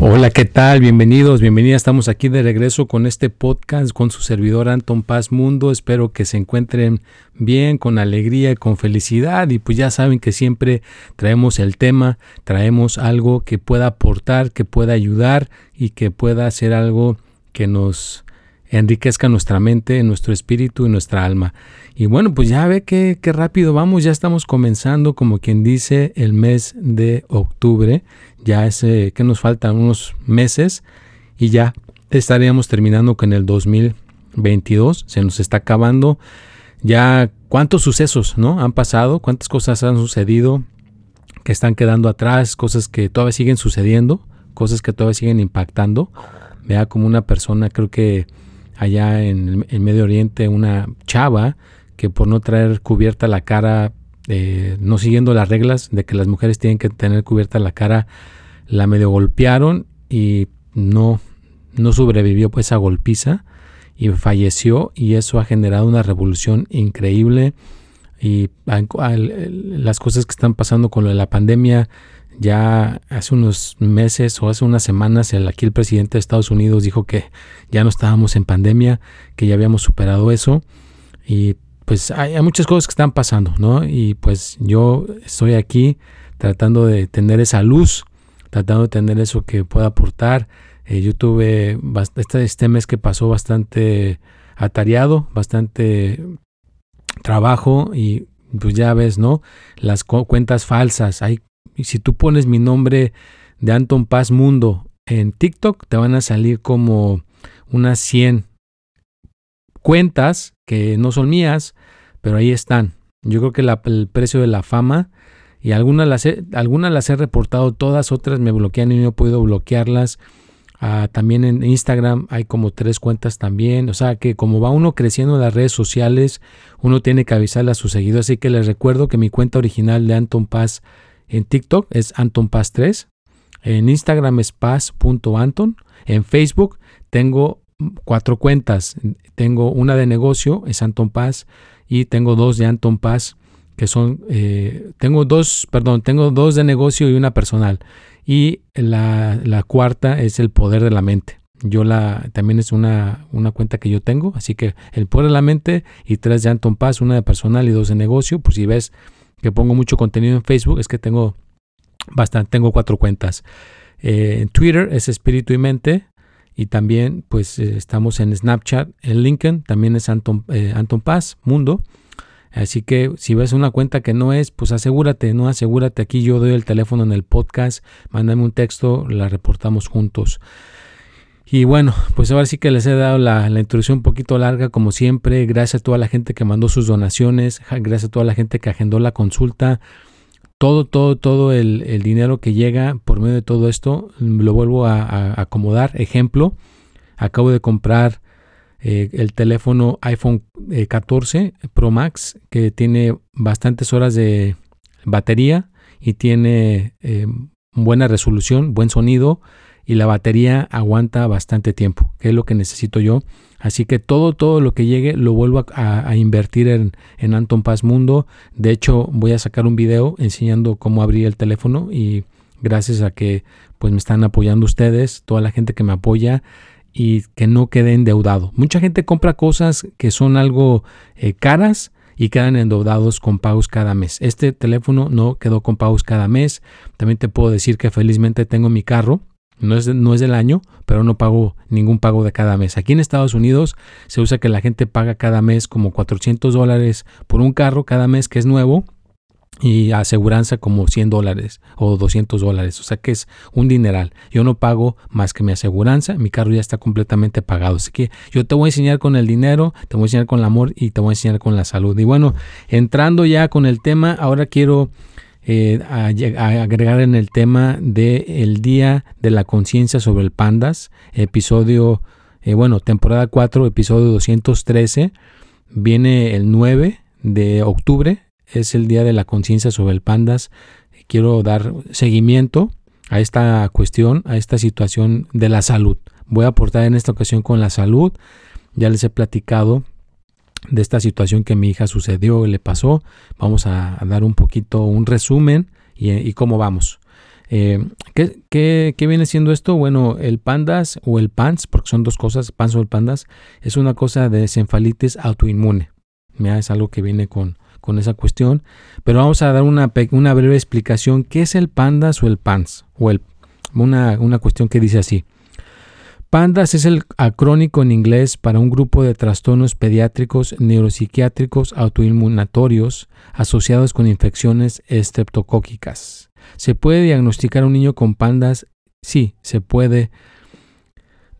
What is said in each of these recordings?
Hola, ¿qué tal? Bienvenidos, bienvenidas. Estamos aquí de regreso con este podcast con su servidor Anton Paz Mundo. Espero que se encuentren bien, con alegría y con felicidad. Y pues ya saben que siempre traemos el tema, traemos algo que pueda aportar, que pueda ayudar y que pueda hacer algo que nos enriquezca nuestra mente, nuestro espíritu y nuestra alma. Y bueno, pues ya ve qué rápido vamos, ya estamos comenzando, como quien dice, el mes de octubre. Ya es que nos faltan unos meses y ya estaríamos terminando con el 2022. Se nos está acabando. Ya cuántos sucesos, ¿no? Han pasado, cuántas cosas han sucedido que están quedando atrás, cosas que todavía siguen sucediendo, cosas que todavía siguen impactando. Vea como una persona, creo que allá en el Medio Oriente, una chava que por no traer cubierta la cara, eh, no siguiendo las reglas de que las mujeres tienen que tener cubierta la cara, la medio golpearon y no, no sobrevivió pues esa golpiza y falleció y eso ha generado una revolución increíble. Y las cosas que están pasando con la pandemia ya hace unos meses o hace unas semanas el, aquí el presidente de Estados Unidos dijo que ya no estábamos en pandemia, que ya habíamos superado eso y pues hay, muchas cosas que están pasando, ¿no? Y pues yo estoy aquí tratando de tener esa luz, tratando de tener eso que pueda aportar. Eh, yo tuve este, este mes que pasó bastante atareado, bastante trabajo y pues ya ves, ¿no? Las cuentas falsas. Hay, si tú pones mi nombre de Anton Paz Mundo en TikTok, te van a salir como unas 100 cuentas que no son mías, pero ahí están. Yo creo que el precio de la fama y algunas las, he, algunas las he reportado, todas otras me bloquean y no he podido bloquearlas. Ah, también en Instagram hay como tres cuentas también. O sea que como va uno creciendo en las redes sociales, uno tiene que avisarle a sus seguidores. Así que les recuerdo que mi cuenta original de Anton Paz en TikTok es Anton Paz 3. En Instagram es paz.anton. En Facebook tengo cuatro cuentas. Tengo una de negocio, es Anton Paz, y tengo dos de Anton Paz, que son, eh, tengo dos, perdón, tengo dos de negocio y una personal. Y la, cuarta es el poder de la mente. Yo la, también es una, una cuenta que yo tengo, así que el poder de la mente y tres de Anton Paz, una de personal y dos de negocio. Por si ves que pongo mucho contenido en Facebook, es que tengo bastante, tengo cuatro cuentas. Eh, en Twitter es espíritu y mente, y también pues eh, estamos en Snapchat, en LinkedIn, también es Anton, eh, Anton Paz, Mundo. Así que si ves una cuenta que no es, pues asegúrate, no asegúrate. Aquí yo doy el teléfono en el podcast, mándame un texto, la reportamos juntos. Y bueno, pues ahora sí que les he dado la, la, introducción un poquito larga, como siempre. Gracias a toda la gente que mandó sus donaciones, gracias a toda la gente que agendó la consulta todo, todo, todo el, dinero que llega por medio de todo esto lo vuelvo a, acomodar. Ejemplo, acabo de comprar eh, el teléfono iPhone 14 eh, Pro Max que tiene bastantes horas de batería y tiene eh, buena resolución, buen sonido y la batería aguanta bastante tiempo, que es lo que necesito yo Así que todo, todo lo que llegue lo vuelvo a, invertir en, Anton Paz Mundo. De hecho, voy a sacar un video enseñando cómo abrir el teléfono y gracias a que pues me están apoyando ustedes, toda la gente que me apoya y que no quede endeudado. Mucha gente compra cosas que son algo eh, caras y quedan endeudados con pagos cada mes. Este teléfono no quedó con pagos cada mes. También te puedo decir que felizmente tengo mi carro no es, no es del año, pero no pago ningún pago de cada mes. Aquí en Estados Unidos se usa que la gente paga cada mes como 400 dólares por un carro cada mes que es nuevo y aseguranza como 100 dólares o 200 dólares. O sea que es un dineral. Yo no pago más que mi aseguranza. Mi carro ya está completamente pagado. Así que yo te voy a enseñar con el dinero, te voy a enseñar con el amor y te voy a enseñar con la salud. Y bueno, entrando ya con el tema, ahora quiero eh, agregar en el tema del el Día de la Conciencia sobre el Pandas, episodio, eh, bueno, temporada 4, episodio 213. Viene el 9 de octubre es el Día de la Conciencia sobre el Pandas. Quiero dar seguimiento a esta cuestión, a esta situación de la salud. Voy a aportar en esta ocasión con la salud. Ya les he platicado de esta situación que mi hija sucedió, le pasó. Vamos a, dar un poquito un resumen y, cómo vamos. Eh, ¿qué, qué, viene siendo esto? Bueno, el pandas o el PANS, porque son dos cosas, PANS o el pandas, es una cosa de encefalitis autoinmune. Es algo que viene con, con esa cuestión, pero vamos a dar una, una breve explicación. ¿Qué es el PANDAS o el PANS? O el, una, una cuestión que dice así. PANDAS es el acrónico en inglés para un grupo de trastornos pediátricos neuropsiquiátricos autoinmunatorios asociados con infecciones estreptocóquicas. ¿Se puede diagnosticar a un niño con PANDAS? Sí, se puede.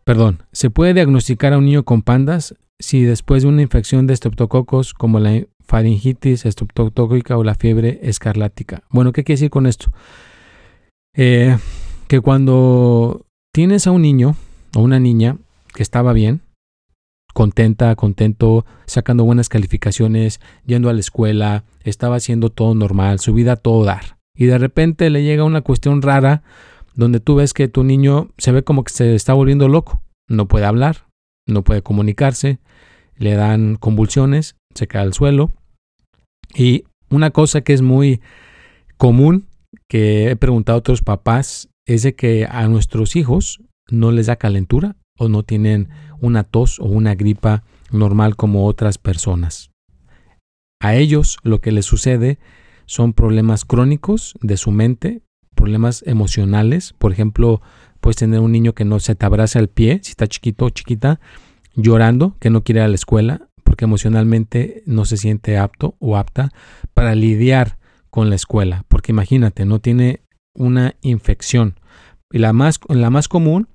Perdón, ¿se puede diagnosticar a un niño con PANDAS si después de una infección de estreptococos como la faringitis estreptocócica o la fiebre escarlática. Bueno, ¿qué quiere decir con esto? Eh, que cuando tienes a un niño o una niña que estaba bien, contenta, contento, sacando buenas calificaciones, yendo a la escuela, estaba haciendo todo normal, su vida todo dar. Y de repente le llega una cuestión rara donde tú ves que tu niño se ve como que se está volviendo loco. No puede hablar, no puede comunicarse, le dan convulsiones, se cae al suelo. Y una cosa que es muy común, que he preguntado a otros papás, es de que a nuestros hijos no les da calentura o no tienen una tos o una gripa normal como otras personas. A ellos lo que les sucede son problemas crónicos de su mente, problemas emocionales. Por ejemplo, puedes tener un niño que no se te abraza el pie, si está chiquito o chiquita, llorando, que no quiere ir a la escuela, porque emocionalmente no se siente apto o apta para lidiar con la escuela. Porque imagínate, no tiene una infección. Y la más, la más común,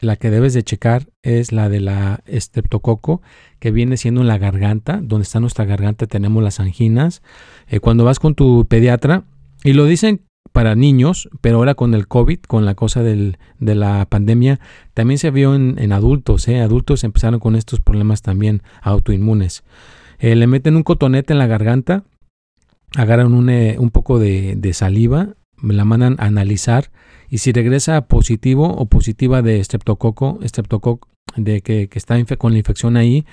la que debes de checar, es la de la estreptococo, que viene siendo en la garganta, donde está nuestra garganta tenemos las anginas. Eh, cuando vas con tu pediatra, y lo dicen para niños, pero ahora con el COVID, con la cosa del, de la pandemia, también se vio en, adultos. ¿eh? Adultos empezaron con estos problemas también autoinmunes. Eh, le meten un cotonete en la garganta, agarran un, eh, un poco de, saliva, la mandan a analizar y si regresa positivo o positiva de streptococo, streptococo de que, que está con la infección ahí,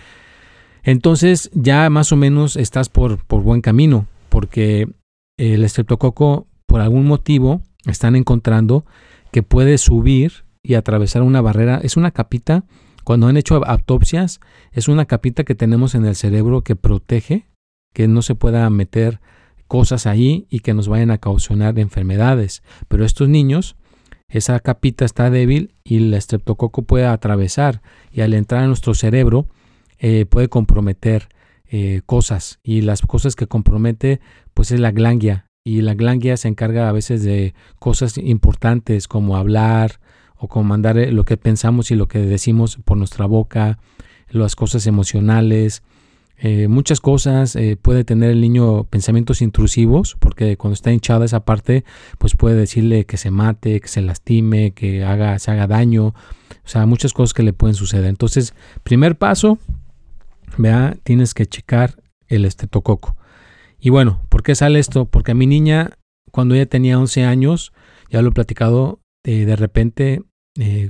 entonces ya más o menos estás por, por buen camino, porque el streptococo por algún motivo están encontrando que puede subir y atravesar una barrera. Es una capita, cuando han hecho autopsias, es una capita que tenemos en el cerebro que protege que no se pueda meter cosas ahí y que nos vayan a causar enfermedades. Pero estos niños, esa capita está débil y el estreptococo puede atravesar y al entrar en nuestro cerebro eh, puede comprometer eh, cosas y las cosas que compromete pues es la glándula y la glándula se encarga a veces de cosas importantes como hablar o como mandar eh, lo que pensamos y lo que decimos por nuestra boca, las cosas emocionales, eh, muchas cosas. Eh, puede tener el niño pensamientos intrusivos porque cuando está hinchada esa parte, pues puede decirle que se mate, que se lastime, que haga, se haga daño. O sea, muchas cosas que le pueden suceder. Entonces, primer paso, vea, tienes que checar el estetococo. Y bueno, ¿por qué sale esto? Porque a mi niña, cuando ella tenía 11 años, ya lo he platicado, eh, de repente eh,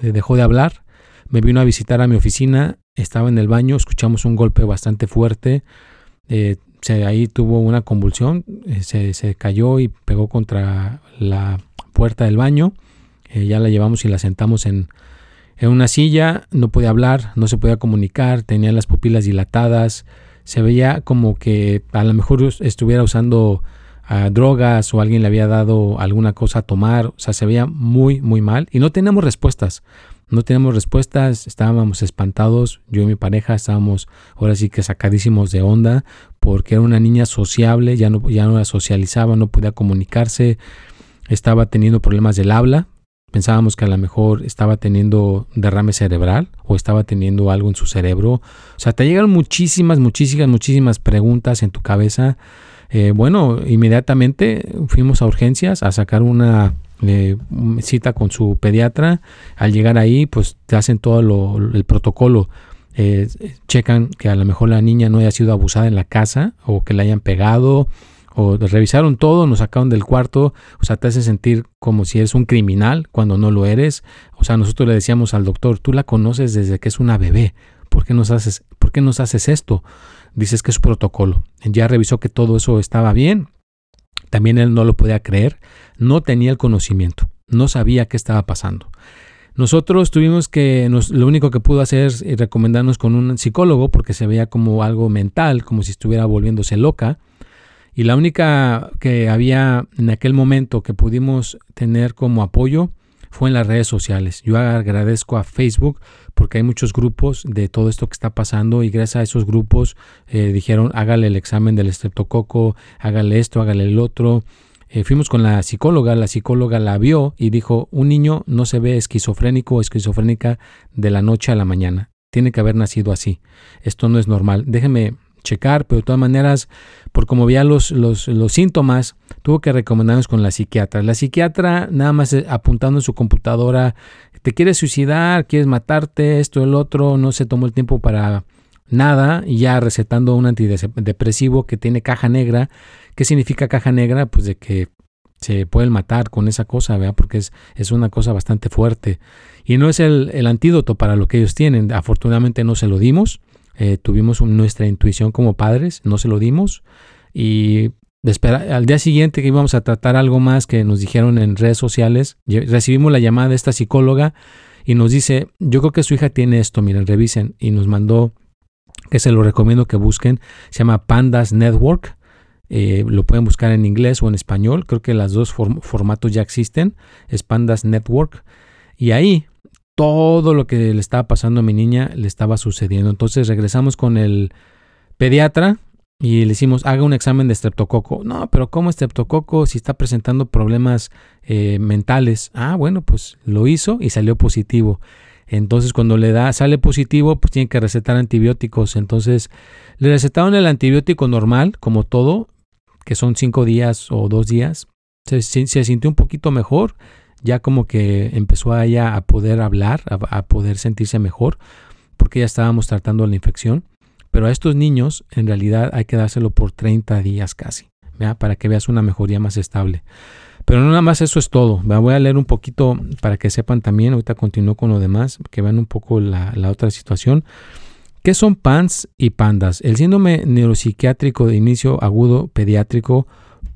dejó de hablar, me vino a visitar a mi oficina, estaba en el baño, escuchamos un golpe bastante fuerte, eh, se, ahí tuvo una convulsión, se, se, cayó y pegó contra la puerta del baño, ya la llevamos y la sentamos en, en una silla, no podía hablar, no se podía comunicar, tenía las pupilas dilatadas, se veía como que a lo mejor estuviera usando ah, drogas o alguien le había dado alguna cosa a tomar, o sea, se veía muy, muy mal y no teníamos respuestas. No teníamos respuestas, estábamos espantados, yo y mi pareja estábamos ahora sí que sacadísimos de onda porque era una niña sociable, ya no, ya no socializaba, no podía comunicarse, estaba teniendo problemas del habla. Pensábamos que a lo mejor estaba teniendo derrame cerebral o estaba teniendo algo en su cerebro. O sea, te llegan muchísimas, muchísimas, muchísimas preguntas en tu cabeza. Eh, bueno, inmediatamente fuimos a urgencias a sacar una eh, cita con su pediatra. Al llegar ahí, pues te hacen todo el protocolo eh, checan que a lo mejor la niña no haya sido abusada en la casa o que la hayan pegado o revisaron todo, nos sacaron del cuarto, o sea, te hace sentir como si eres un criminal cuando no lo eres. O sea, nosotros le decíamos al doctor, tú la conoces desde que es una bebé, ¿por qué nos haces, por qué nos haces esto? Dices que es protocolo. Ya revisó que todo eso estaba bien. También él no lo podía creer, no tenía el conocimiento, no sabía qué estaba pasando. Nosotros tuvimos que, lo único que pudo hacer es recomendarnos con un psicólogo porque se veía como algo mental, como si estuviera volviéndose loca. Y la única que había en aquel momento que pudimos tener como apoyo fue en las redes sociales. Yo agradezco a Facebook porque hay muchos grupos de todo esto que está pasando y gracias a esos grupos eh, dijeron hágale el examen del estreptococo, hágale esto, hágale el otro. Eh, fuimos con la psicóloga, la psicóloga la vio y dijo, un niño no se ve esquizofrénico o esquizofrénica de la noche a la mañana. Tiene que haber nacido así. Esto no es normal. Déjeme checar, pero de todas maneras, por como veía los, los, los síntomas, tuvo que recomendarnos con la psiquiatra. La psiquiatra, nada más eh, apuntando en su computadora, te quieres suicidar, quieres matarte, esto, el otro, no se tomó el tiempo para nada y ya recetando un antidepresivo que tiene caja negra. ¿Qué significa caja negra? Pues de que se pueden matar con esa cosa, ¿verdad? Porque es, es una cosa bastante fuerte. Y no es el, el, antídoto para lo que ellos tienen. Afortunadamente no se lo dimos. Eh, tuvimos nuestra intuición como padres, no se lo dimos. Y al día siguiente que íbamos a tratar algo más que nos dijeron en redes sociales, recibimos la llamada de esta psicóloga y nos dice, yo creo que su hija tiene esto, miren, revisen. Y nos mandó que se lo recomiendo que busquen. Se llama Pandas Network. Eh, lo pueden buscar en inglés o en español. Creo que las dos formatos ya existen. Es Pandas Network. Y ahí todo lo que le estaba pasando a mi niña le estaba sucediendo. Entonces regresamos con el pediatra y le decimos, haga un examen de estreptococo. No, pero ¿cómo estreptococo si está presentando problemas eh, mentales? Ah, bueno, pues lo hizo y salió positivo. Entonces, cuando le da, sale positivo, pues tiene que recetar antibióticos. Entonces, le recetaron el antibiótico normal, como todo, que son cinco días o dos días. Se, sintió un poquito mejor, ya como que empezó a ella a poder hablar, a, poder sentirse mejor, porque ya estábamos tratando la infección. Pero a estos niños, en realidad, hay que dárselo por 30 días casi, para que veas una mejoría más estable. Pero no nada más eso es todo. Voy a leer un poquito para que sepan también, ahorita continúo con lo demás, que vean un poco la, otra situación. ¿Qué son PANS y PANDAS? El síndrome neuropsiquiátrico de inicio agudo pediátrico,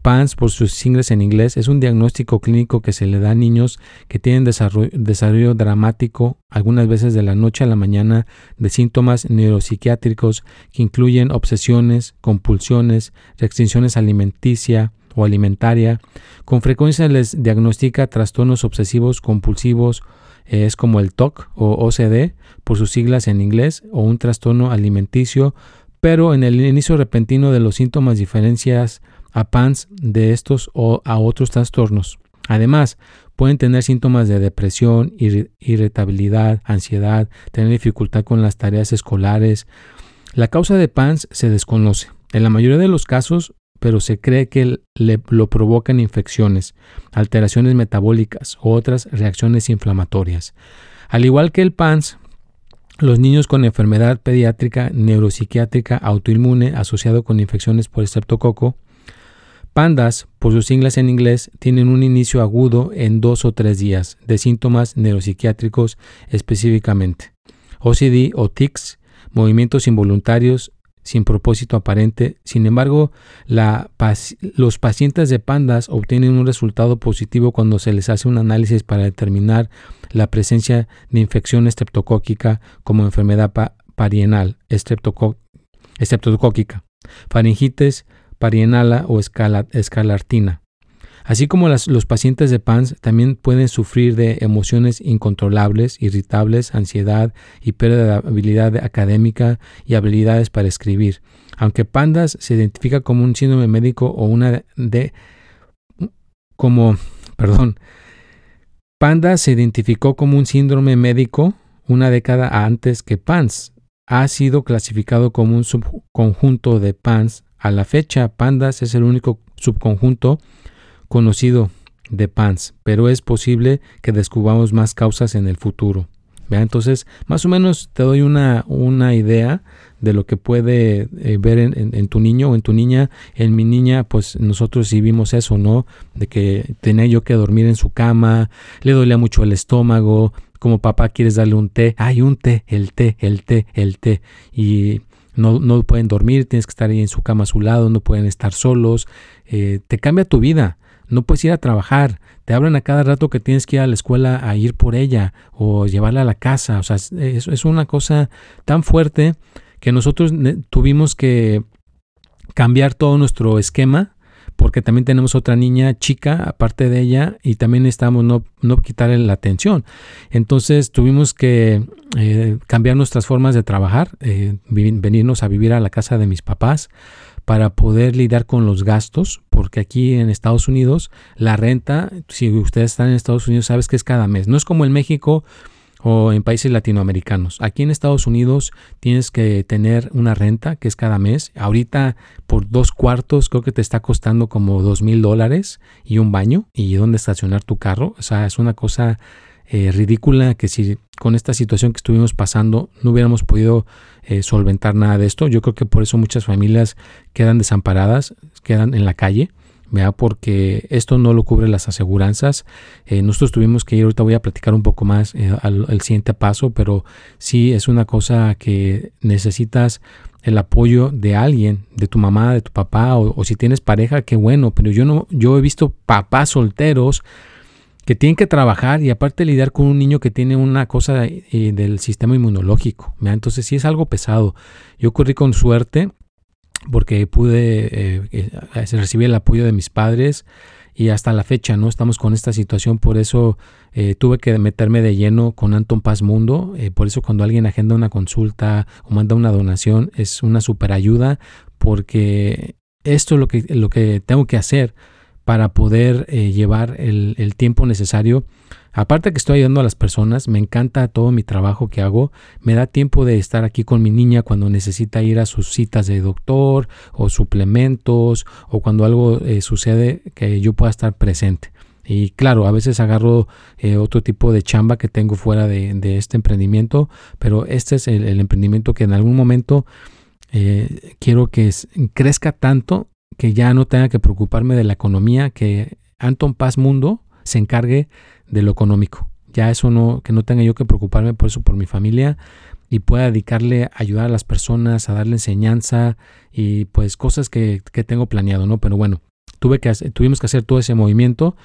PANS por sus siglas en inglés, es un diagnóstico clínico que se le da a niños que tienen desarrollo, dramático, algunas veces de la noche a la mañana, de síntomas neuropsiquiátricos que incluyen obsesiones, compulsiones, restricciones alimenticia, o alimentaria. Con frecuencia les diagnostica trastornos obsesivos compulsivos, eh, es como el TOC o OCD, por sus siglas en inglés, o un trastorno alimenticio, pero en el inicio repentino de los síntomas diferencias a PANS de estos o a otros trastornos. Además, pueden tener síntomas de depresión, irritabilidad, ansiedad, tener dificultad con las tareas escolares. La causa de PANS se desconoce. En la mayoría de los casos pero se cree que le, lo provocan infecciones, alteraciones metabólicas u otras reacciones inflamatorias. Al igual que el PANS, los niños con enfermedad pediátrica neuropsiquiátrica autoinmune asociado con infecciones por estreptococo, PANDAS, por sus siglas en inglés, tienen un inicio agudo en dos o tres días de síntomas neuropsiquiátricos específicamente. OCD o tics, movimientos involuntarios sin propósito aparente. Sin embargo, los pacientes de pandas obtienen un resultado positivo cuando se les hace un análisis para determinar la presencia de infección estreptocóquica como enfermedad parienal estreptocóquica, faringitis parienala o escalartina. Así como los pacientes de PANS también pueden sufrir de emociones incontrolables, irritables, ansiedad y pérdida de habilidad académica y habilidades para escribir. Aunque PANDAS se identifica como un síndrome médico o una de como perdón, PANDAS se identificó como un síndrome médico una década antes que PANS. Ha sido clasificado como un subconjunto de PANS. A la fecha, PANDAS es el único subconjunto conocido de PANS, pero es posible que descubramos más causas en el futuro. Entonces, más o menos te doy una, una idea de lo que puede eh, ver en, tu niño o en tu niña. En mi niña, pues nosotros sí vimos eso, ¿no? De que tenía yo que dormir en su cama, le dolía mucho el estómago, como papá quieres darle un té, hay un té, el té, el té, el té. Y no, no pueden dormir, tienes que estar ahí en su cama a su lado, no pueden estar solos. Eh, te cambia tu vida no puedes ir a trabajar, te hablan a cada rato que tienes que ir a la escuela a ir por ella o llevarla a la casa, o sea, es, es una cosa tan fuerte que nosotros tuvimos que cambiar todo nuestro esquema porque también tenemos otra niña chica aparte de ella y también necesitamos no, no quitarle la atención. Entonces tuvimos que eh, cambiar nuestras formas de trabajar, eh, venirnos a vivir a la casa de mis papás para poder lidiar con los gastos, porque aquí en Estados Unidos la renta, si ustedes están en Estados Unidos, sabes que es cada mes. No es como en México o en países latinoamericanos. Aquí en Estados Unidos tienes que tener una renta que es cada mes. Ahorita por dos cuartos creo que te está costando como dos mil dólares y un baño y dónde estacionar tu carro. O sea, es una cosa eh, ridícula que si con esta situación que estuvimos pasando no hubiéramos podido eh, solventar nada de esto. Yo creo que por eso muchas familias quedan desamparadas, quedan en la calle. Porque esto no lo cubre las aseguranzas. Eh, nosotros tuvimos que ir, ahorita voy a platicar un poco más al, siguiente paso, pero sí es una cosa que necesitas el apoyo de alguien, de tu mamá, de tu papá, o, si tienes pareja, qué bueno, pero yo no, yo he visto papás solteros que tienen que trabajar y aparte lidiar con un niño que tiene una cosa eh, del sistema inmunológico. Entonces sí es algo pesado. Yo corrí con suerte porque pude eh, eh, recibir el apoyo de mis padres y hasta la fecha no estamos con esta situación por eso tuve que meterme de lleno con Anton Paz Mundo por eso cuando alguien agenda una consulta o manda una donación es una super ayuda porque esto es lo que, lo que tengo que hacer para poder eh, llevar el, tiempo necesario. Aparte que estoy ayudando a las personas, me encanta todo mi trabajo que hago, me da tiempo de estar aquí con mi niña cuando necesita ir a sus citas de doctor o suplementos o cuando algo eh, sucede que yo pueda estar presente. Y claro, a veces agarro eh, otro tipo de chamba que tengo fuera de, este emprendimiento, pero este es el, emprendimiento que en algún momento quiero que crezca tanto que ya no tenga que preocuparme de la economía, que Anton Paz Mundo se encargue de lo económico. Ya eso no, que no tenga yo que preocuparme por eso, por mi familia y pueda dedicarle a ayudar a las personas, a darle enseñanza y pues cosas que, tengo planeado, ¿no? Pero bueno, tuve que, tuvimos que hacer todo ese movimiento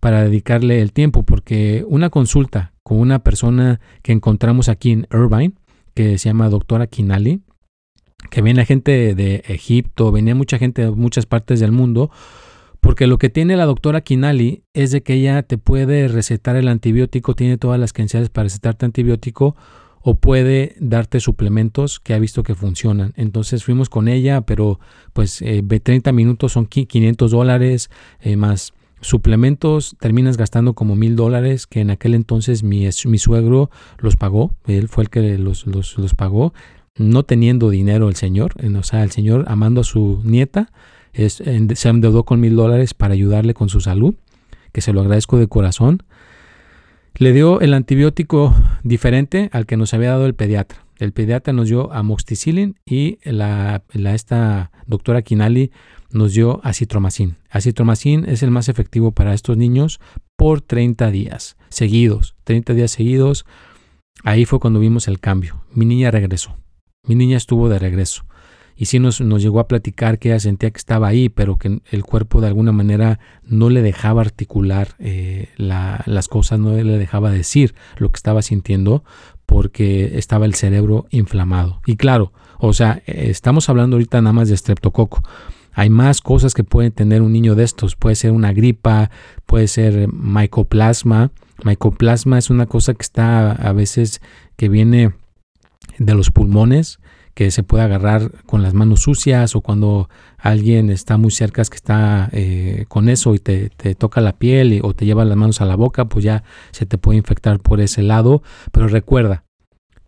para dedicarle el tiempo, porque una consulta con una persona que encontramos aquí en Irvine, que se llama doctora Kinali, que viene gente de Egipto, venía mucha gente de muchas partes del mundo, porque lo que tiene la doctora Kinali es de que ella te puede recetar el antibiótico, tiene todas las credenciales para recetarte antibiótico o puede darte suplementos que ha visto que funcionan. Entonces fuimos con ella, pero pues eh, 30 minutos son 500 dólares eh, más suplementos, terminas gastando como mil dólares que en aquel entonces mi, mi suegro los pagó, él fue el que los, los, los pagó no teniendo dinero el señor, o sea, el señor amando a su nieta, se endeudó con mil dólares para ayudarle con su salud, que se lo agradezco de corazón. Le dio el antibiótico diferente al que nos había dado el pediatra. El pediatra nos dio amoxicilin y la, esta doctora Kinali nos dio acitromacin. Acitromacin es el más efectivo para estos niños por 30 días seguidos. 30 días seguidos. Ahí fue cuando vimos el cambio. Mi niña regresó. Mi niña estuvo de regreso y sí nos, nos, llegó a platicar que ella sentía que estaba ahí, pero que el cuerpo de alguna manera no le dejaba articular eh, las cosas, no le dejaba decir lo que estaba sintiendo porque estaba el cerebro inflamado. Y claro, o sea, estamos hablando ahorita nada más de streptococo. Hay más cosas que puede tener un niño de estos. Puede ser una gripa, puede ser mycoplasma. Mycoplasma es una cosa que está a veces que viene de los pulmones, que se puede agarrar con las manos sucias o cuando alguien está muy cerca que está eh, con eso y te, toca la piel o te lleva las manos a la boca, pues ya se te puede infectar por ese lado. Pero recuerda,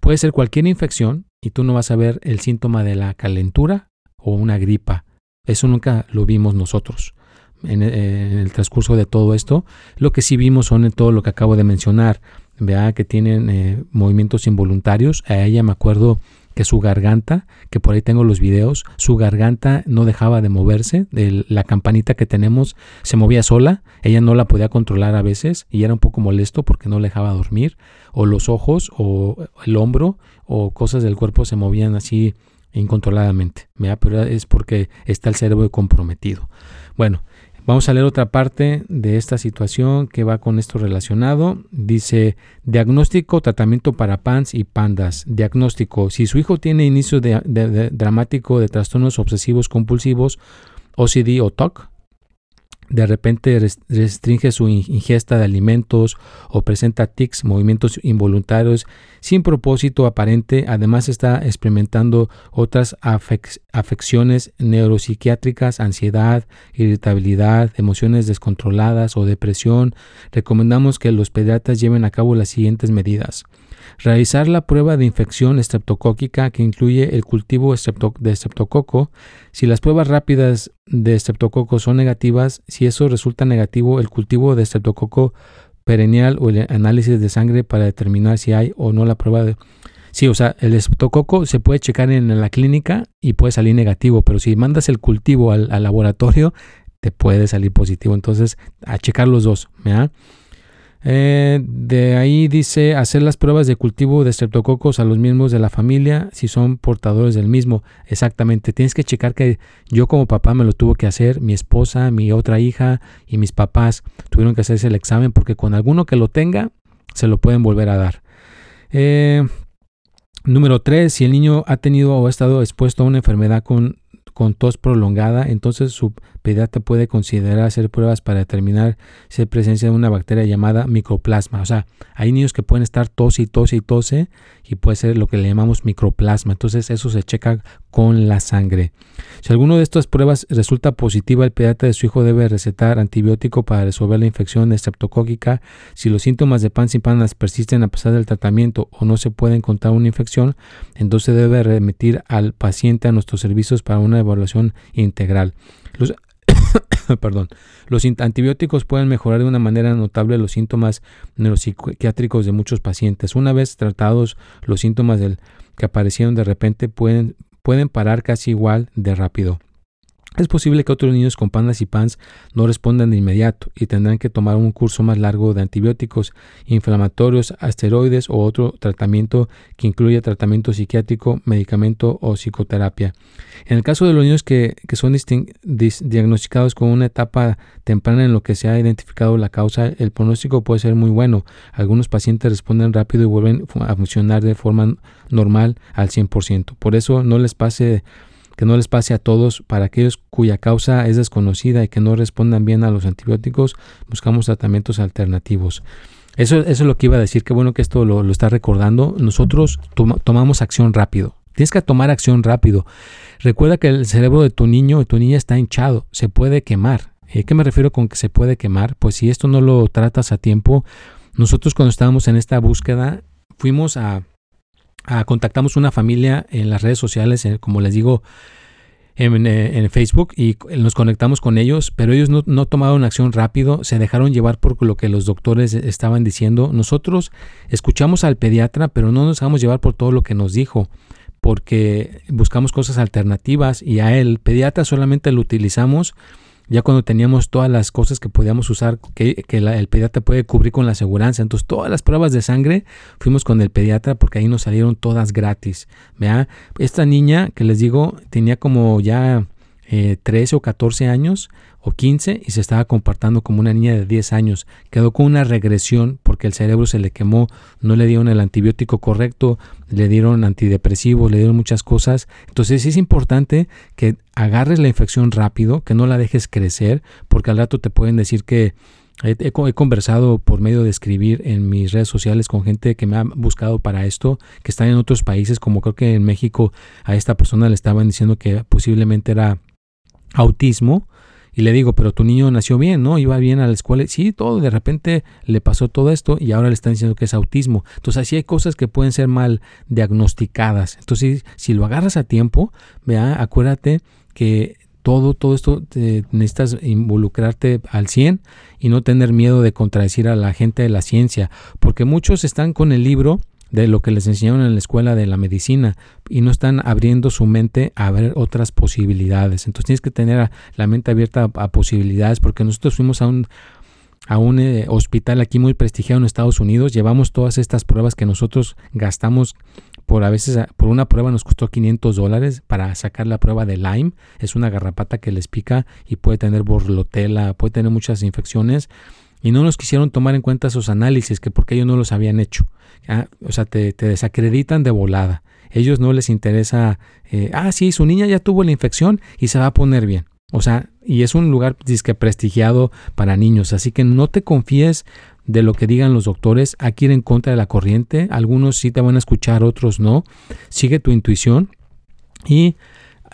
puede ser cualquier infección y tú no vas a ver el síntoma de la calentura o una gripa. Eso nunca lo vimos nosotros en, el transcurso de todo esto. Lo que sí vimos son en todo lo que acabo de mencionar. Vea que tienen eh, movimientos involuntarios. A ella me acuerdo que su garganta, que por ahí tengo los videos, su garganta no dejaba de moverse, de la campanita que tenemos se movía sola, ella no la podía controlar a veces y era un poco molesto porque no le dejaba dormir, o los ojos o el hombro o cosas del cuerpo se movían así incontroladamente, pero es porque está el cerebro comprometido. Bueno, vamos a leer otra parte de esta situación que va con esto relacionado. Dice, diagnóstico, tratamiento para PANS y PANDAS. Diagnóstico, si su hijo tiene inicio de, dramático de trastornos obsesivos compulsivos, OCD o TOC, de repente restringe su ingesta de alimentos o presenta tics, movimientos involuntarios sin propósito aparente. Además está experimentando otras afecciones neuropsiquiátricas, ansiedad, irritabilidad, emociones descontroladas o depresión. Recomendamos que los pediatras lleven a cabo las siguientes medidas. Realizar la prueba de infección estreptocóquica que incluye el cultivo de estreptococo. Si las pruebas rápidas de estreptococo son negativas, si eso resulta negativo, el cultivo de estreptococo perennial o el análisis de sangre para determinar si hay o no la prueba de... Sí, o sea, el estreptococo se puede checar en la clínica y puede salir negativo, pero si mandas el cultivo al, laboratorio, te puede salir positivo. Entonces, a checar los dos. ¿verdad? Eh, de ahí dice hacer las pruebas de cultivo de streptococos a los miembros de la familia si son portadores del mismo. Exactamente, tienes que checar que yo como papá me lo tuve que hacer, mi esposa, mi otra hija y mis papás tuvieron que hacerse el examen porque con alguno que lo tenga se lo pueden volver a dar. Eh, número 3. Si el niño ha tenido o ha estado expuesto a una enfermedad con con tos prolongada, entonces su pediatra puede considerar hacer pruebas para determinar si hay presencia de una bacteria llamada microplasma. O sea, hay niños que pueden estar tos y tose y tose y puede ser lo que le llamamos microplasma. Entonces eso se checa con la sangre. Si alguno de estas pruebas resulta positiva, el pediatra de su hijo debe recetar antibiótico para resolver la infección estreptocóquica. Si los síntomas de pan y panas persisten a pesar del tratamiento o no se puede encontrar una infección, entonces debe remitir al paciente a nuestros servicios para una evaluación integral. Los perdón, los antibióticos pueden mejorar de una manera notable los síntomas neuropsiquiátricos de muchos pacientes. Una vez tratados los síntomas del, que aparecieron de repente pueden, pueden parar casi igual de rápido. Es posible que otros niños con pandas y PANS no respondan de inmediato y tendrán que tomar un curso más largo de antibióticos, inflamatorios, asteroides o otro tratamiento que incluya tratamiento psiquiátrico, medicamento o psicoterapia. En el caso de los niños que, son diagnosticados con una etapa temprana en lo que se ha identificado la causa, el pronóstico puede ser muy bueno. Algunos pacientes responden rápido y vuelven a funcionar de forma normal al 100%. Por eso no les pase que no les pase a todos. Para aquellos cuya causa es desconocida y que no respondan bien a los antibióticos, buscamos tratamientos alternativos. Eso, eso es lo que iba a decir. Qué bueno que esto lo, está recordando. Nosotros tomamos acción rápido. Tienes que tomar acción rápido. Recuerda que el cerebro de tu niño o tu niña está hinchado. Se puede quemar. ¿A qué me refiero con que se puede quemar? Pues si esto no lo tratas a tiempo, nosotros cuando estábamos en esta búsqueda fuimos a contactamos una familia en las redes sociales, como les digo, en, en, Facebook y nos conectamos con ellos, pero ellos no, no, tomaron acción rápido, se dejaron llevar por lo que los doctores estaban diciendo. Nosotros escuchamos al pediatra, pero no nos dejamos llevar por todo lo que nos dijo, porque buscamos cosas alternativas y a él, pediatra, solamente lo utilizamos ya cuando teníamos todas las cosas que podíamos usar, que, el pediatra puede cubrir con la aseguranza. Entonces, todas las pruebas de sangre fuimos con el pediatra porque ahí nos salieron todas gratis. ¿vea? Esta niña que les digo tenía como ya 13 eh, o 14 años o 15 y se estaba comportando como una niña de 10 años. Quedó con una regresión porque el cerebro se le quemó, no le dieron el antibiótico correcto, le dieron antidepresivos, le dieron muchas cosas. Entonces es importante que agarres la infección rápido, que no la dejes crecer, porque al rato te pueden decir que He, conversado por medio de escribir en mis redes sociales con gente que me ha buscado para esto, que están en otros países, como creo que en México a esta persona le estaban diciendo que posiblemente era autismo. Y le digo, pero tu niño nació bien, ¿no? Iba bien a la escuela. Sí, todo, de repente le pasó todo esto y ahora le están diciendo que es autismo. Entonces, así hay cosas que pueden ser mal diagnosticadas. Entonces, si lo agarras a tiempo, vea, acuérdate que todo, todo esto necesitas involucrarte al 100 y no tener miedo de contradecir a la gente de la ciencia, porque muchos están con el libro de lo que les enseñaron en la escuela de la medicina y no están abriendo su mente a ver otras posibilidades. Entonces tienes que tener la mente abierta a, posibilidades porque nosotros fuimos a un, a un eh, hospital aquí muy prestigiado en Estados Unidos, llevamos todas estas pruebas que nosotros gastamos por a veces por una prueba nos costó 500 dólares para sacar la prueba de Lyme. Es una garrapata que les pica y puede tener borlotela, puede tener muchas infecciones. Y no nos quisieron tomar en cuenta esos análisis, que porque ellos no los habían hecho. Ah, o sea, te, desacreditan de volada. Ellos no les interesa, eh, ah, sí, su niña ya tuvo la infección y se va a poner bien. O sea, y es un lugar prestigiado para niños. Así que no te confíes de lo que digan los doctores, aquí ir en contra de la corriente, algunos sí te van a escuchar, otros no, sigue tu intuición y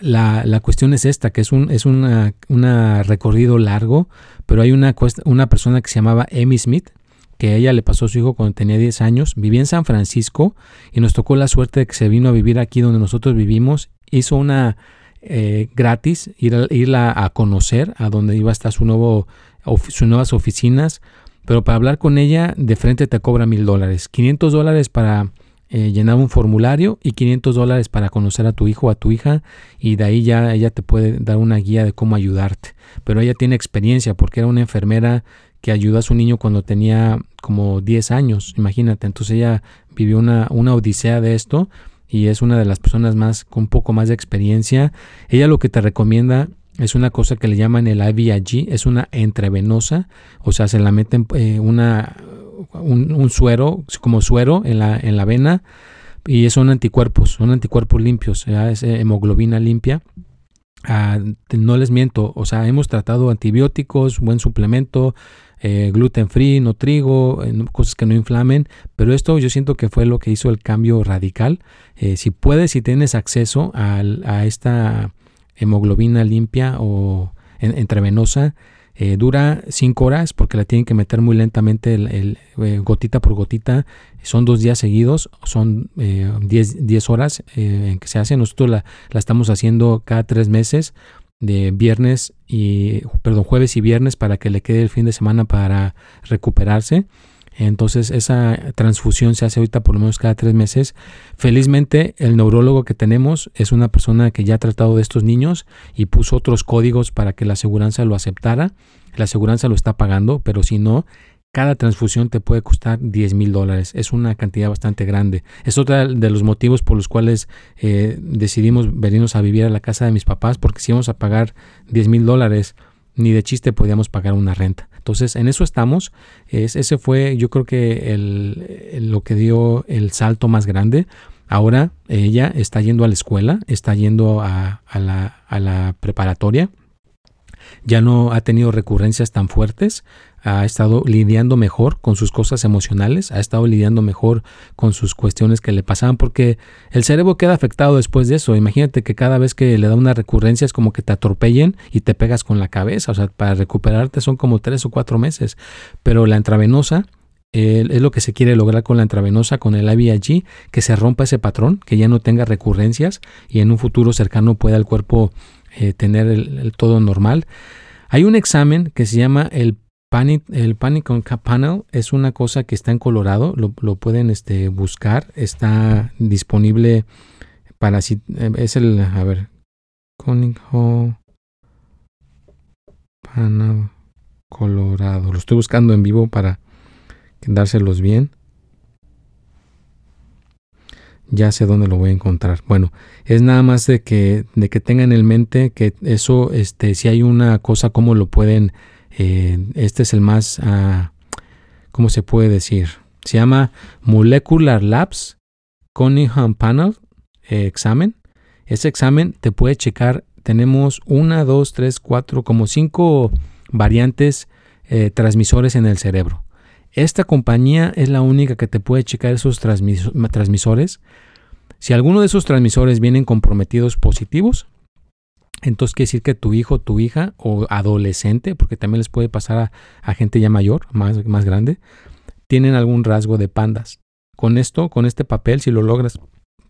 la, cuestión es esta, que es un es una, recorrido largo, pero hay una, una persona que se llamaba Amy Smith, que ella le pasó a su hijo cuando tenía 10 años, vivía en San Francisco y nos tocó la suerte de que se vino a vivir aquí donde nosotros vivimos, hizo una eh, gratis, ir a, irla a conocer a donde iba a estar su nuevo, sus nuevas oficinas, pero para hablar con ella de frente te cobra mil dólares. 500 dólares para eh, llenar un formulario y 500 dólares para conocer a tu hijo o a tu hija y de ahí ya ella te puede dar una guía de cómo ayudarte. Pero ella tiene experiencia porque era una enfermera que ayudó a su niño cuando tenía como 10 años, imagínate. Entonces ella vivió una, una odisea de esto y es una de las personas más con un poco más de experiencia. Ella lo que te recomienda es una cosa que le llaman el IVIG, es una entrevenosa, o sea, se la meten eh, una, un, suero, como suero en la, en la vena, y son anticuerpos, son anticuerpos limpios, es eh, hemoglobina limpia. Ah, no les miento, o sea, hemos tratado antibióticos, buen suplemento, eh, gluten free, no trigo, cosas que no inflamen, pero esto yo siento que fue lo que hizo el cambio radical. si puedes, si tienes acceso a, esta hemoglobina limpia o intravenosa. Eh, dura 5 horas porque la tienen que meter muy lentamente el, eh, gotita por gotita. Son dos días seguidos, son 10 eh, horas en que se hace. Nosotros la, la, estamos haciendo cada tres meses de viernes y, perdón, jueves y viernes para que le quede el fin de semana para recuperarse. Entonces esa transfusión se hace ahorita por lo menos cada tres meses. Felizmente el neurólogo que tenemos es una persona que ya ha tratado de estos niños y puso otros códigos para que la aseguranza lo aceptara. La aseguranza lo está pagando, pero si no, cada transfusión te puede costar 10 mil dólares. Es una cantidad bastante grande. Es otro de los motivos por los cuales eh, decidimos venirnos a vivir a la casa de mis papás, porque si íbamos a pagar 10 mil dólares, ni de chiste podíamos pagar una renta. Entonces, en eso estamos. Es, ese fue, yo creo que el, lo que dio el salto más grande. Ahora ella está yendo a la escuela, está yendo a, la, a la preparatoria. Ya no ha tenido recurrencias tan fuertes ha estado lidiando mejor con sus cosas emocionales, ha estado lidiando mejor con sus cuestiones que le pasaban, porque el cerebro queda afectado después de eso. Imagínate que cada vez que le da una recurrencia es como que te atropellen y te pegas con la cabeza. O sea, para recuperarte son como tres o cuatro meses. Pero la intravenosa es lo que se quiere lograr con la intravenosa, con el IVIG, que se rompa ese patrón, que ya no tenga recurrencias y en un futuro cercano pueda el cuerpo eh, tener el todo normal. Hay un examen que se llama el el Panic Panel es una cosa que está en Colorado, lo, pueden este, buscar, está disponible para si eh, es el, a ver, Conico Panel Colorado, lo estoy buscando en vivo para dárselos bien. Ya sé dónde lo voy a encontrar. Bueno, es nada más de que, de que tengan en mente que eso, este, si hay una cosa, cómo lo pueden eh, este es el más, uh, ¿cómo se puede decir? Se llama Molecular Labs Cunningham Panel eh, examen. Ese examen te puede checar, tenemos una, dos, tres, cuatro, como cinco variantes eh, transmisores en el cerebro. Esta compañía es la única que te puede checar esos transmisores. Si alguno de esos transmisores vienen comprometidos positivos, entonces quiere decir que tu hijo, tu hija o adolescente, porque también les puede pasar a, gente ya mayor, más, más grande, tienen algún rasgo de pandas. Con esto, con este papel, si lo logras,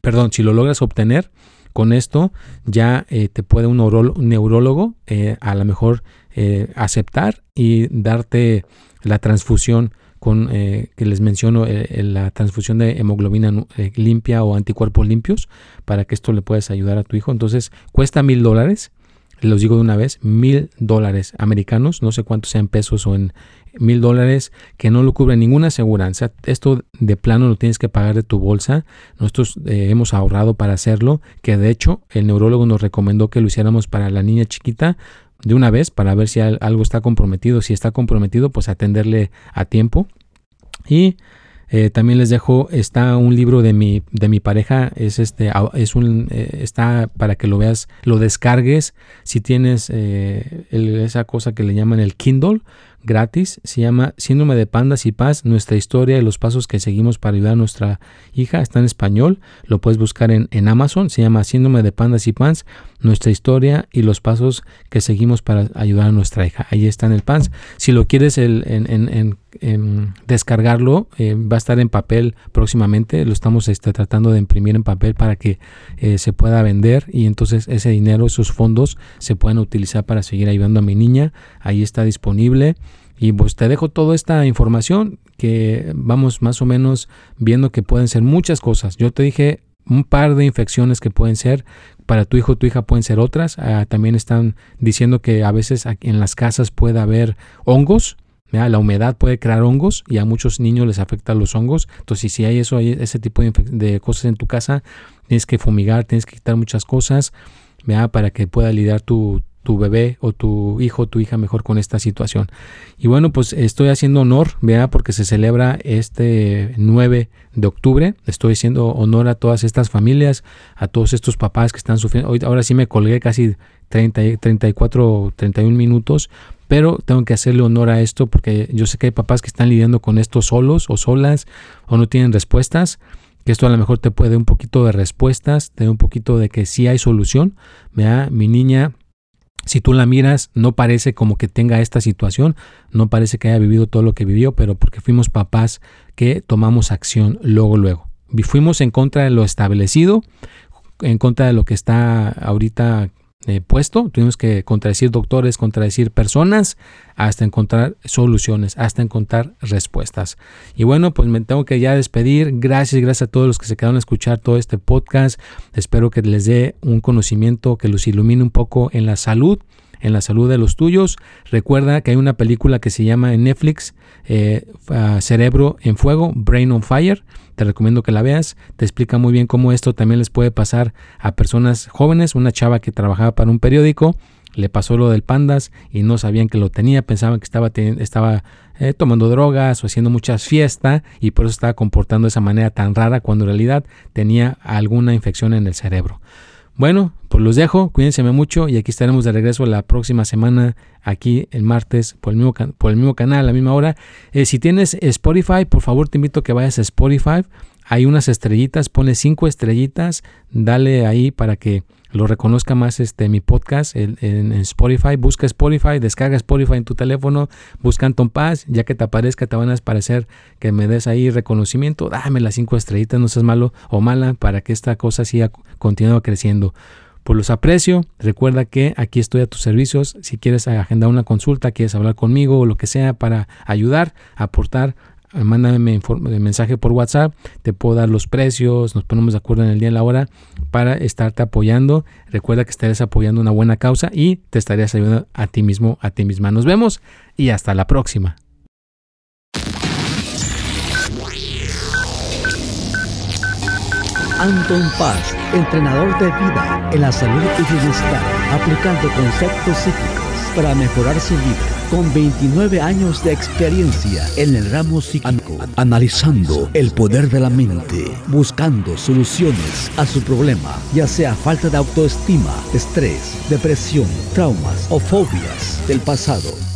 perdón, si lo logras obtener, con esto ya eh, te puede un, neurólogo eh, a lo mejor eh, aceptar y darte la transfusión con que les menciono la transfusión de hemoglobina limpia o anticuerpos limpios para que esto le puedas ayudar a tu hijo. Entonces cuesta mil dólares los digo de una vez, mil dólares americanos, no sé cuántos sean pesos o en mil dólares, que no lo cubre ninguna aseguranza. Esto de plano lo tienes que pagar de tu bolsa. Nosotros eh, hemos ahorrado para hacerlo, que de hecho el neurólogo nos recomendó que lo hiciéramos para la niña chiquita de una vez para ver si algo está comprometido. Si está comprometido, pues atenderle a tiempo. Y eh, también les dejo, está un libro de mi, de mi pareja, es este, es un, eh, está para que lo veas, lo descargues. Si tienes eh, esa cosa que le llaman el Kindle, gratis. Se llama Síndrome de Pandas y Paz, nuestra historia y los pasos que seguimos para ayudar a nuestra hija. Está en español, lo puedes buscar en, en Amazon. Se llama Síndrome de Pandas y Paz, nuestra historia y los pasos que seguimos para ayudar a nuestra hija. Ahí está en el PANS. Si lo quieres el, en, en, en, descargarlo, eh, va a estar en papel próximamente. Lo estamos este, tratando de imprimir en papel para que eh, se pueda vender y entonces ese dinero, esos fondos se puedan utilizar para seguir ayudando a mi niña. Ahí está disponible. Y pues te dejo toda esta información que vamos más o menos viendo que pueden ser muchas cosas. Yo te dije un par de infecciones que pueden ser para tu hijo o tu hija pueden ser otras. Ah, también están diciendo que a veces en las casas puede haber hongos. La humedad puede crear hongos y a muchos niños les afecta los hongos. Entonces, si hay eso, ese tipo de, cosas en tu casa, tienes que fumigar, tienes que quitar muchas cosas para que pueda lidiar tu, tu bebé o tu hijo o tu hija mejor con esta situación. Y bueno, pues estoy haciendo honor, vea, porque se celebra este 9 de octubre. Estoy haciendo honor a todas estas familias, a todos estos papás que están sufriendo. Ahora sí me colgué casi 30, 34, 31 minutos, pero tengo que hacerle honor a esto porque yo sé que hay papás que están lidiando con esto solos o solas o no tienen respuestas que esto a lo mejor te puede dar un poquito de respuestas, te da un poquito de que sí hay solución. Vea, mi niña si tú la miras, no parece como que tenga esta situación, no parece que haya vivido todo lo que vivió, pero porque fuimos papás que tomamos acción luego, luego. Fuimos en contra de lo establecido, en contra de lo que está ahorita eh, puesto. Tuvimos que contradecir doctores, contradecir personas, hasta encontrar soluciones, hasta encontrar respuestas. Y bueno, pues me tengo que ya despedir. Gracias, gracias a todos los que se quedaron a escuchar todo este podcast. Espero que les dé un conocimiento que los ilumine un poco en la salud en la salud de los tuyos. Recuerda que hay una película que se llama en Netflix eh, Cerebro en Fuego, Brain on Fire. Te recomiendo que la veas. Te explica muy bien cómo esto también les puede pasar a personas jóvenes. Una chava que trabajaba para un periódico le pasó lo del pandas y no sabían que lo tenía, pensaban que estaba, eh, tomando drogas o haciendo muchas fiestas y por eso estaba comportando de esa manera tan rara cuando en realidad tenía alguna infección en el cerebro. Bueno, pues los dejo, cuídense mucho y aquí estaremos de regreso la próxima semana, aquí el martes, por el mismo, canal, a la misma hora. Eh, si tienes Spotify, por favor te invito a que vayas a Spotify. Hay unas estrellitas, pone cinco estrellitas, dale ahí para que lo reconozca más este mi podcast en, Spotify. Busca Spotify, descarga Spotify en tu teléfono, busca Anton Paz, ya que te aparezca, te van a aparecer que me des ahí reconocimiento. Dame las cinco estrellitas, no seas malo o mala, para que esta cosa siga continúe creciendo. Pues los aprecio. Recuerda que aquí estoy a tus servicios. Si quieres agendar una consulta, quieres hablar conmigo o lo que sea para ayudar, aportar mándame mensaje por WhatsApp, te puedo dar los precios, nos ponemos de acuerdo en el día y la hora para estarte apoyando. Recuerda que estarás apoyando una buena causa y te estarías ayudando a ti mismo, a ti misma. Nos vemos y hasta la próxima. Anton Paz, entrenador de vida en la salud y bienestar, aplicando conceptos psíquicos para mejorar su vida con 29 años de experiencia en el ramo psíquico, analizando el poder de la mente, buscando soluciones a su problema, ya sea falta de autoestima, estrés, depresión, traumas o fobias del pasado.